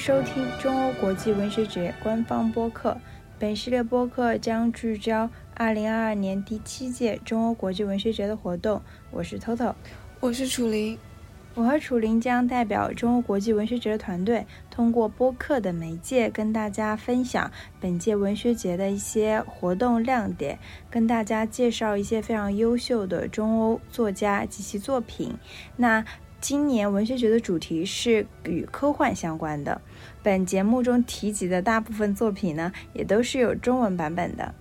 收听中欧国际文学节官方播客。本系列播客将聚焦2022年第七届中欧国际文学节的活动。我是 Toto，我是楚林。我和楚林将代表中欧国际文学节的团队，通过播客的媒介，跟大家分享本届文学节的一些活动亮点，跟大家介绍一些非常优秀的中欧作家及其作品。那今年文学节的主题是与科幻相关的。本节目中提及的大部分作品呢，也都是有中文版本的。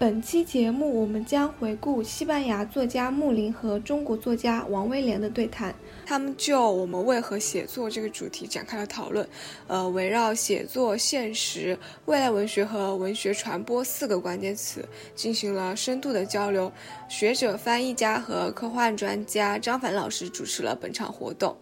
本期节目我们将回顾西班牙作家穆林和中国作家王威廉的对谈，他们就我们为何写作这个主题展开了讨论。呃，围绕写作、现实、未来文学和文学传播四个关键词进行了深度的交流。学者、翻译家和科幻专家张凡老师主持了本场活动。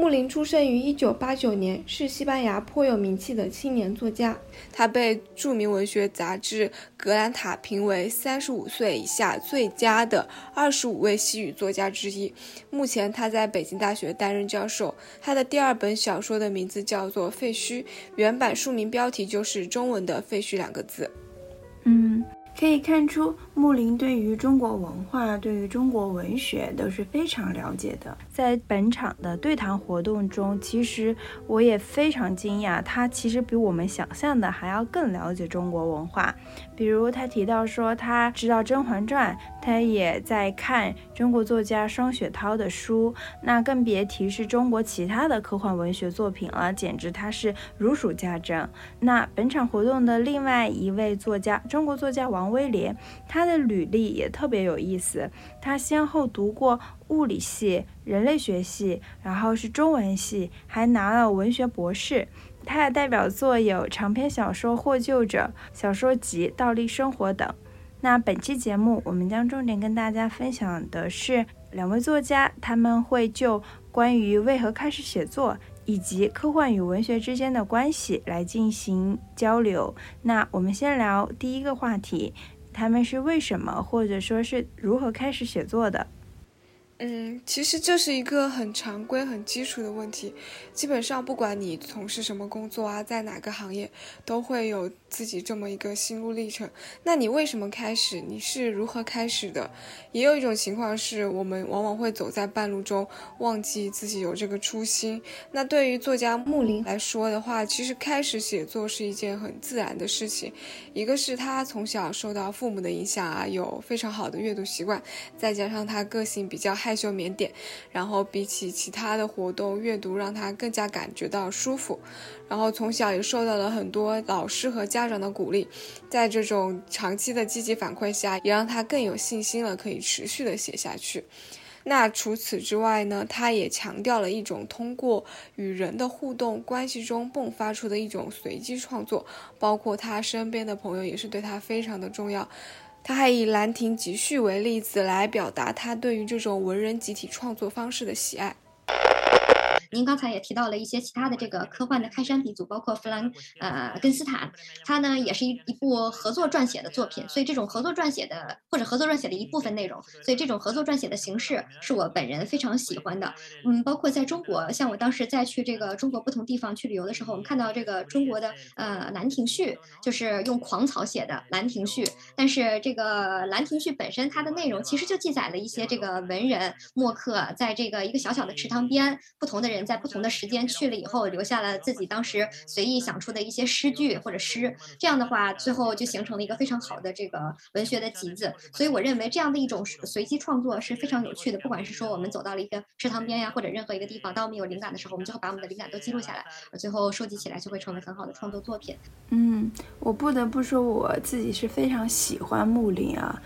穆林出生于1989年，是西班牙颇有名气的青年作家。他被著名文学杂志《格兰塔》评为35岁以下最佳的25位西语作家之一。目前他在北京大学担任教授。他的第二本小说的名字叫做《废墟》，原版书名标题就是中文的“废墟”两个字。嗯。可以看出，木林对于中国文化、对于中国文学都是非常了解的。在本场的对谈活动中，其实我也非常惊讶，他其实比我们想象的还要更了解中国文化。比如他提到说，他知道《甄嬛传》，他也在看中国作家双雪涛的书，那更别提是中国其他的科幻文学作品了，简直他是如数家珍。那本场活动的另外一位作家，中国作家王。威廉，他的履历也特别有意思。他先后读过物理系、人类学系，然后是中文系，还拿了文学博士。他的代表作有长篇小说《获救者》、小说集《倒立生活》等。那本期节目，我们将重点跟大家分享的是两位作家，他们会就关于为何开始写作。以及科幻与文学之间的关系来进行交流。那我们先聊第一个话题，他们是为什么，或者说是如何开始写作的？嗯，其实这是一个很常规、很基础的问题。基本上，不管你从事什么工作啊，在哪个行业，都会有自己这么一个心路历程。那你为什么开始？你是如何开始的？也有一种情况是，我们往往会走在半路中，忘记自己有这个初心。那对于作家木林来说的话，其实开始写作是一件很自然的事情。一个是他从小受到父母的影响啊，有非常好的阅读习惯，再加上他个性比较害。害羞腼腆，然后比起其他的活动，阅读让他更加感觉到舒服。然后从小也受到了很多老师和家长的鼓励，在这种长期的积极反馈下，也让他更有信心了，可以持续的写下去。那除此之外呢？他也强调了一种通过与人的互动关系中迸发出的一种随机创作，包括他身边的朋友也是对他非常的重要。他还以《兰亭集序》为例子来表达他对于这种文人集体创作方式的喜爱。您刚才也提到了一些其他的这个科幻的开山鼻祖，包括弗兰呃根斯坦，他呢也是一一部合作撰写的作品，所以这种合作撰写的或者合作撰写的一部分内容，所以这种合作撰写的形式是我本人非常喜欢的。嗯，包括在中国，像我当时在去这个中国不同地方去旅游的时候，我们看到这个中国的呃《兰亭序》，就是用狂草写的《兰亭序》，但是这个《兰亭序》本身它的内容其实就记载了一些这个文人墨客在这个一个小小的池塘边，不同的人。在不同的时间去了以后，留下了自己当时随意想出的一些诗句或者诗，这样的话，最后就形成了一个非常好的这个文学的集子。所以我认为这样的一种随机创作是非常有趣的。不管是说我们走到了一个池塘边呀，或者任何一个地方，当我们有灵感的时候，我们就会把我们的灵感都记录下来，最后收集起来就会成为很好的创作作品。嗯，我不得不说我自己是非常喜欢木林啊。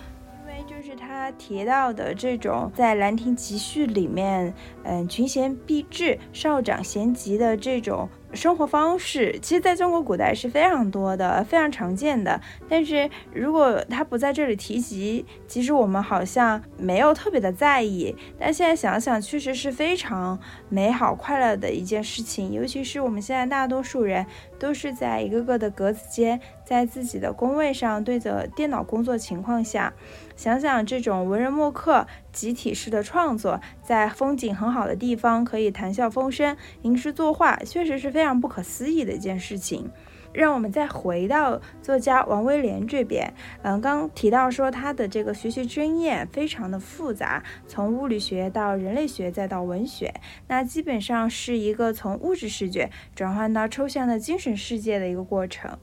他提到的这种在《兰亭集序》里面，嗯，群贤毕至、少长咸集的这种。生活方式其实在中国古代是非常多的、非常常见的。但是如果他不在这里提及，其实我们好像没有特别的在意。但现在想想，确实是非常美好、快乐的一件事情。尤其是我们现在大多数人都是在一个个的格子间，在自己的工位上对着电脑工作情况下，想想这种文人墨客集体式的创作，在风景很好的地方可以谈笑风生、吟诗作画，确实是非常不可思议的一件事情。让我们再回到作家王威廉这边，嗯，刚提到说他的这个学习经验非常的复杂，从物理学到人类学再到文学，那基本上是一个从物质世界转换到抽象的精神世界的一个过程。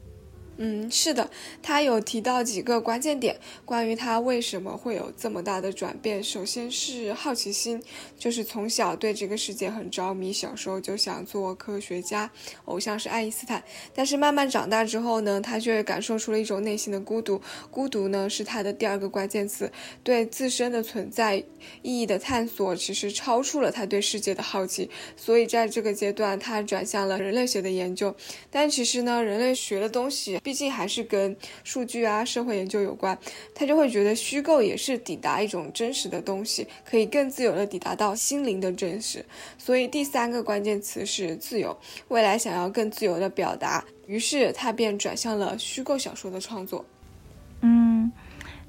嗯，是的，他有提到几个关键点，关于他为什么会有这么大的转变。首先是好奇心，就是从小对这个世界很着迷，小时候就想做科学家，偶像是爱因斯坦。但是慢慢长大之后呢，他却感受出了一种内心的孤独，孤独呢是他的第二个关键词。对自身的存在意义的探索，其实超出了他对世界的好奇，所以在这个阶段，他转向了人类学的研究。但其实呢，人类学的东西。毕竟还是跟数据啊、社会研究有关，他就会觉得虚构也是抵达一种真实的东西，可以更自由的抵达到心灵的真实。所以第三个关键词是自由，未来想要更自由的表达，于是他便转向了虚构小说的创作。嗯，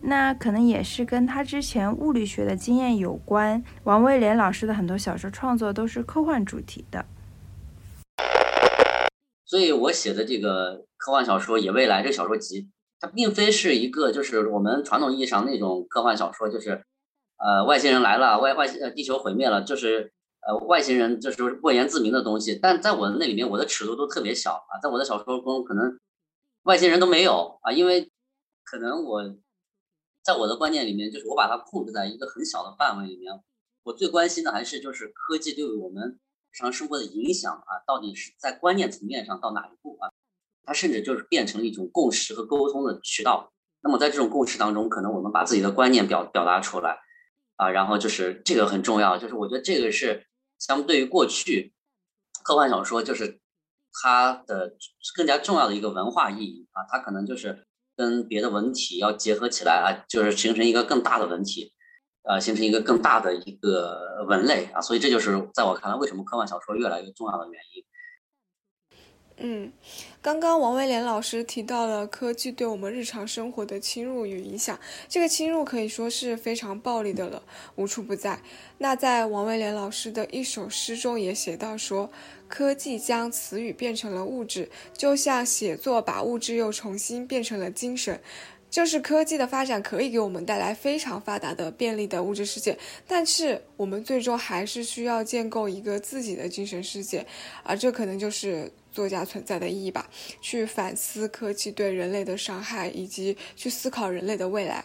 那可能也是跟他之前物理学的经验有关。王威廉老师的很多小说创作都是科幻主题的。所以我写的这个科幻小说《也未来》这个小说集，它并非是一个就是我们传统意义上那种科幻小说，就是呃外星人来了，外外呃地球毁灭了，就是呃外星人就是不言自明的东西。但在我的那里面，我的尺度都特别小啊，在我的小说中，可能外星人都没有啊，因为可能我在我的观念里面，就是我把它控制在一个很小的范围里面。我最关心的还是就是科技对我们。日常生活的影响啊，到底是在观念层面上到哪一步啊？它甚至就是变成了一种共识和沟通的渠道。那么在这种共识当中，可能我们把自己的观念表表达出来啊，然后就是这个很重要。就是我觉得这个是相对于过去科幻小说，就是它的更加重要的一个文化意义啊。它可能就是跟别的文体要结合起来啊，就是形成一个更大的文体。呃，形成一个更大的一个文类啊，所以这就是在我看来，为什么科幻小说越来越重要的原因。嗯，刚刚王威廉老师提到了科技对我们日常生活的侵入与影响，这个侵入可以说是非常暴力的了，无处不在。那在王威廉老师的一首诗中也写到说，科技将词语变成了物质，就像写作把物质又重新变成了精神。就是科技的发展可以给我们带来非常发达的便利的物质世界，但是我们最终还是需要建构一个自己的精神世界，而这可能就是作家存在的意义吧。去反思科技对人类的伤害，以及去思考人类的未来。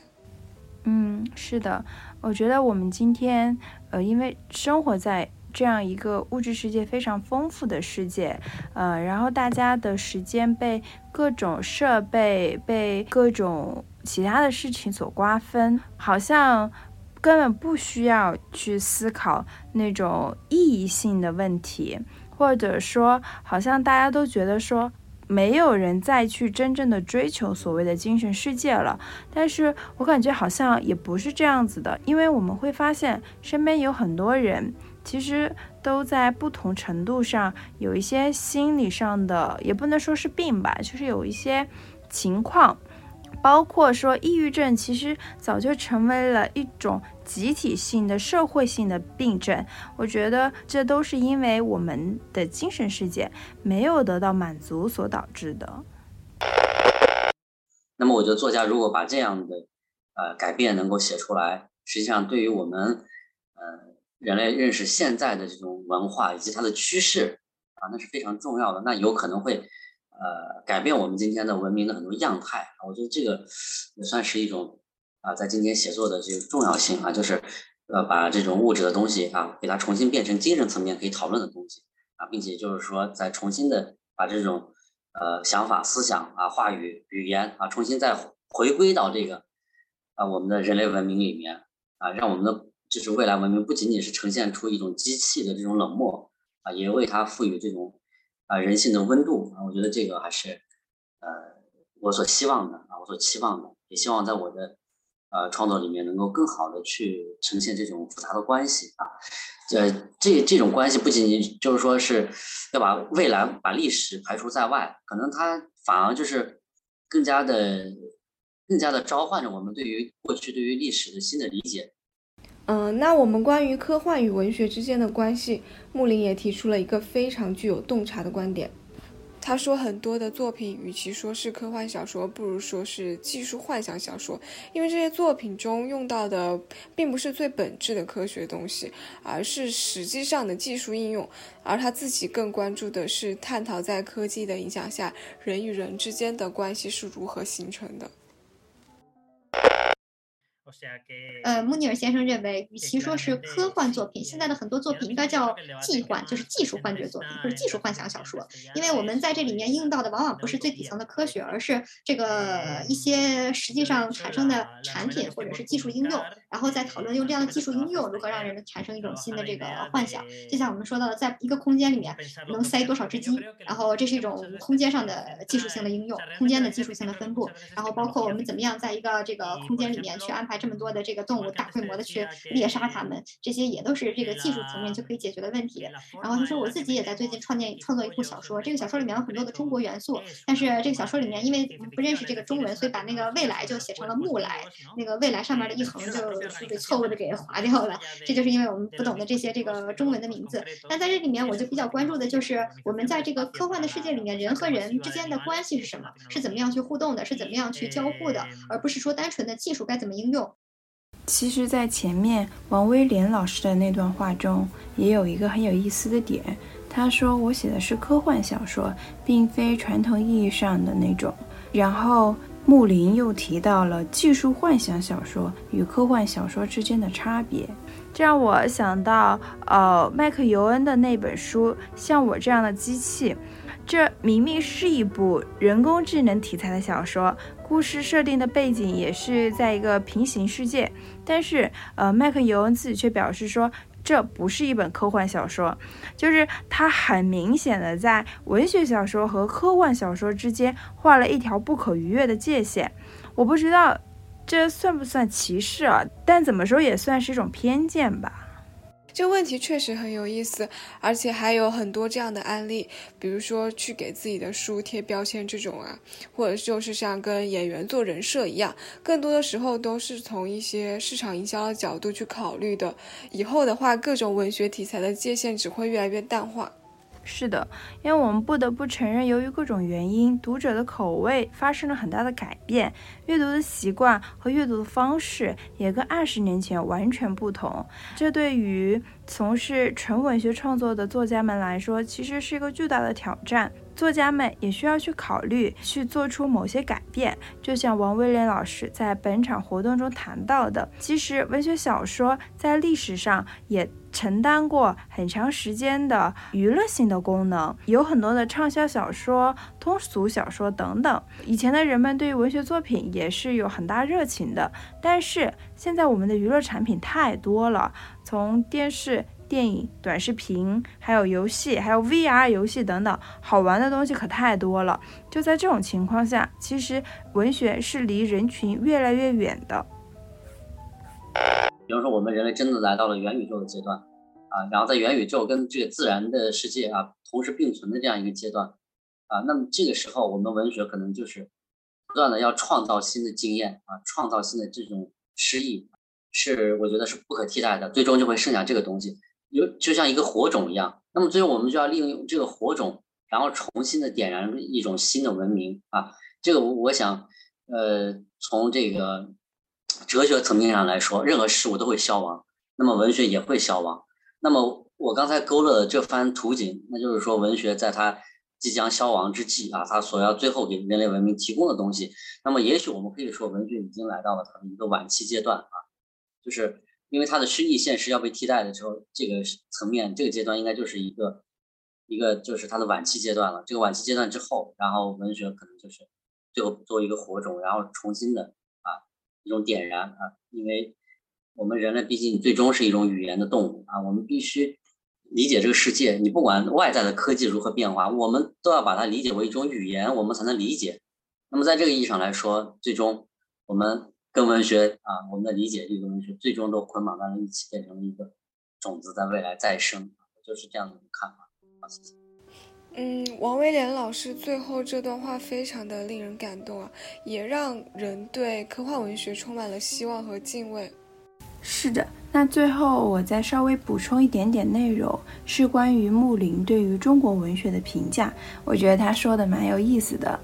嗯，是的，我觉得我们今天，呃，因为生活在。这样一个物质世界非常丰富的世界，呃，然后大家的时间被各种设备、被各种其他的事情所瓜分，好像根本不需要去思考那种意义性的问题，或者说，好像大家都觉得说，没有人再去真正的追求所谓的精神世界了。但是我感觉好像也不是这样子的，因为我们会发现身边有很多人。其实都在不同程度上有一些心理上的，也不能说是病吧，就是有一些情况，包括说抑郁症，其实早就成为了一种集体性的社会性的病症。我觉得这都是因为我们的精神世界没有得到满足所导致的。那么，我觉得作家如果把这样的呃改变能够写出来，实际上对于我们呃。人类认识现在的这种文化以及它的趋势啊，那是非常重要的。那有可能会呃改变我们今天的文明的很多样态。我觉得这个也算是一种啊，在今天写作的这个重要性啊，就是呃把这种物质的东西啊，给它重新变成精神层面可以讨论的东西啊，并且就是说再重新的把这种呃想法、思想啊、话语、语言啊，重新再回归到这个啊我们的人类文明里面啊，让我们的。就是未来文明不仅仅是呈现出一种机器的这种冷漠啊，也为它赋予这种啊人性的温度啊。我觉得这个还是呃我所希望的啊，我所期望的，也希望在我的呃创作里面能够更好的去呈现这种复杂的关系啊。呃，这这种关系不仅仅就是说是要把未来把历史排除在外，可能它反而就是更加的更加的召唤着我们对于过去对于历史的新的理解。嗯，那我们关于科幻与文学之间的关系，木林也提出了一个非常具有洞察的观点。他说，很多的作品与其说是科幻小说，不如说是技术幻想小说，因为这些作品中用到的并不是最本质的科学东西，而是实际上的技术应用。而他自己更关注的是探讨在科技的影响下，人与人之间的关系是如何形成的。呃，穆尼尔先生认为，与其说是科幻作品，现在的很多作品应该叫技幻，就是技术幻觉作品或者技术幻想小说。因为我们在这里面用到的往往不是最底层的科学，而是这个一些实际上产生的产品或者是技术应用，然后再讨论用这样的技术应用如何让人产生一种新的这个幻想。就像我们说到的，在一个空间里面能塞多少只鸡，然后这是一种空间上的技术性的应用，空间的技术性的分布，然后包括我们怎么样在一个这个空间里面去安排。这么多的这个动物，大规模的去猎杀它们，这些也都是这个技术层面就可以解决的问题。然后他说，我自己也在最近创建创作一部小说，这个小说里面有很多的中国元素，但是这个小说里面因为不认识这个中文，所以把那个未来就写成了木来，那个未来上面的一横就被错误的给划掉了。这就是因为我们不懂得这些这个中文的名字。那在这里面，我就比较关注的就是我们在这个科幻的世界里面，人和人之间的关系是什么，是怎么样去互动的，是怎么样去交互的，而不是说单纯的技术该怎么应用。其实，在前面王威廉老师的那段话中，也有一个很有意思的点。他说：“我写的是科幻小说，并非传统意义上的那种。”然后穆林又提到了技术幻想小说与科幻小说之间的差别，这让我想到，呃，麦克尤恩的那本书《像我这样的机器》，这明明是一部人工智能题材的小说。故事设定的背景也是在一个平行世界，但是呃，麦克尤恩自己却表示说这不是一本科幻小说，就是他很明显的在文学小说和科幻小说之间画了一条不可逾越的界限。我不知道这算不算歧视啊？但怎么说也算是一种偏见吧。这问题确实很有意思，而且还有很多这样的案例，比如说去给自己的书贴标签这种啊，或者就是像跟演员做人设一样，更多的时候都是从一些市场营销的角度去考虑的。以后的话，各种文学题材的界限只会越来越淡化。是的，因为我们不得不承认，由于各种原因，读者的口味发生了很大的改变，阅读的习惯和阅读的方式也跟二十年前完全不同。这对于从事纯文学创作的作家们来说，其实是一个巨大的挑战。作家们也需要去考虑，去做出某些改变。就像王威廉老师在本场活动中谈到的，其实文学小说在历史上也承担过很长时间的娱乐性的功能，有很多的畅销小说、通俗小说等等。以前的人们对于文学作品也是有很大热情的，但是现在我们的娱乐产品太多了，从电视。电影、短视频，还有游戏，还有 VR 游戏等等，好玩的东西可太多了。就在这种情况下，其实文学是离人群越来越远的。比方说，我们人类真的来到了元宇宙的阶段啊，然后在元宇宙跟这个自然的世界啊同时并存的这样一个阶段啊，那么这个时候，我们文学可能就是不断的要创造新的经验啊，创造新的这种诗意，是我觉得是不可替代的。最终就会剩下这个东西。有就像一个火种一样，那么最后我们就要利用这个火种，然后重新的点燃一种新的文明啊！这个我我想，呃，从这个哲学层面上来说，任何事物都会消亡，那么文学也会消亡。那么我刚才勾勒的这番图景，那就是说文学在它即将消亡之际啊，它所要最后给人类文明提供的东西，那么也许我们可以说文学已经来到了它的一个晚期阶段啊，就是。因为它的虚拟现实要被替代的时候，这个层面这个阶段应该就是一个一个就是它的晚期阶段了。这个晚期阶段之后，然后文学可能就是最后做一个火种，然后重新的啊一种点燃啊。因为我们人类毕竟最终是一种语言的动物啊，我们必须理解这个世界。你不管外在的科技如何变化，我们都要把它理解为一种语言，我们才能理解。那么在这个意义上来说，最终我们。跟文学啊，我们的理解这个文学最终都捆绑在了一起，变成了一个种子，在未来再生，就是这样的一个看法。好，谢谢。嗯，王威廉老师最后这段话非常的令人感动啊，也让人对科幻文学充满了希望和敬畏。是的，那最后我再稍微补充一点点内容，是关于穆林对于中国文学的评价。我觉得他说的蛮有意思的，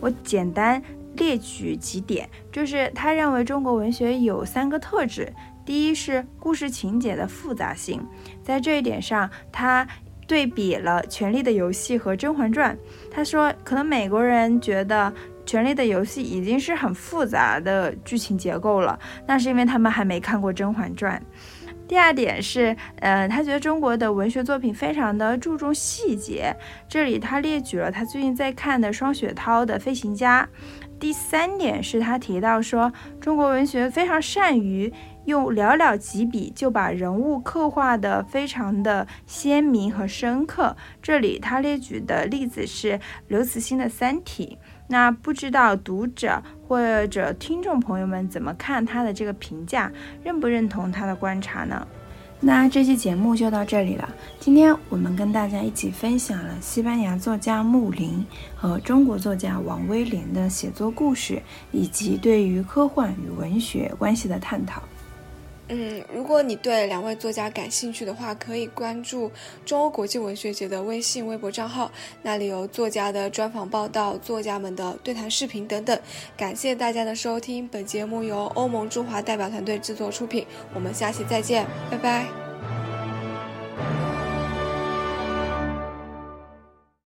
我简单列举几点，就是他认为中国文学有三个特质，第一是故事情节的复杂性，在这一点上，他对比了《权力的游戏》和《甄嬛传》，他说可能美国人觉得。《权力的游戏》已经是很复杂的剧情结构了，那是因为他们还没看过《甄嬛传》。第二点是，呃，他觉得中国的文学作品非常的注重细节，这里他列举了他最近在看的双雪涛的《飞行家》。第三点是他提到说，中国文学非常善于用寥寥几笔就把人物刻画的非常的鲜明和深刻，这里他列举的例子是刘慈欣的《三体》。那不知道读者或者听众朋友们怎么看他的这个评价，认不认同他的观察呢？那这期节目就到这里了。今天我们跟大家一起分享了西班牙作家穆林和中国作家王威廉的写作故事，以及对于科幻与文学关系的探讨。嗯，如果你对两位作家感兴趣的话，可以关注中欧国际文学节的微信、微博账号，那里有作家的专访报道、作家们的对谈视频等等。感谢大家的收听，本节目由欧盟驻华代表团队制作出品，我们下期再见，拜拜。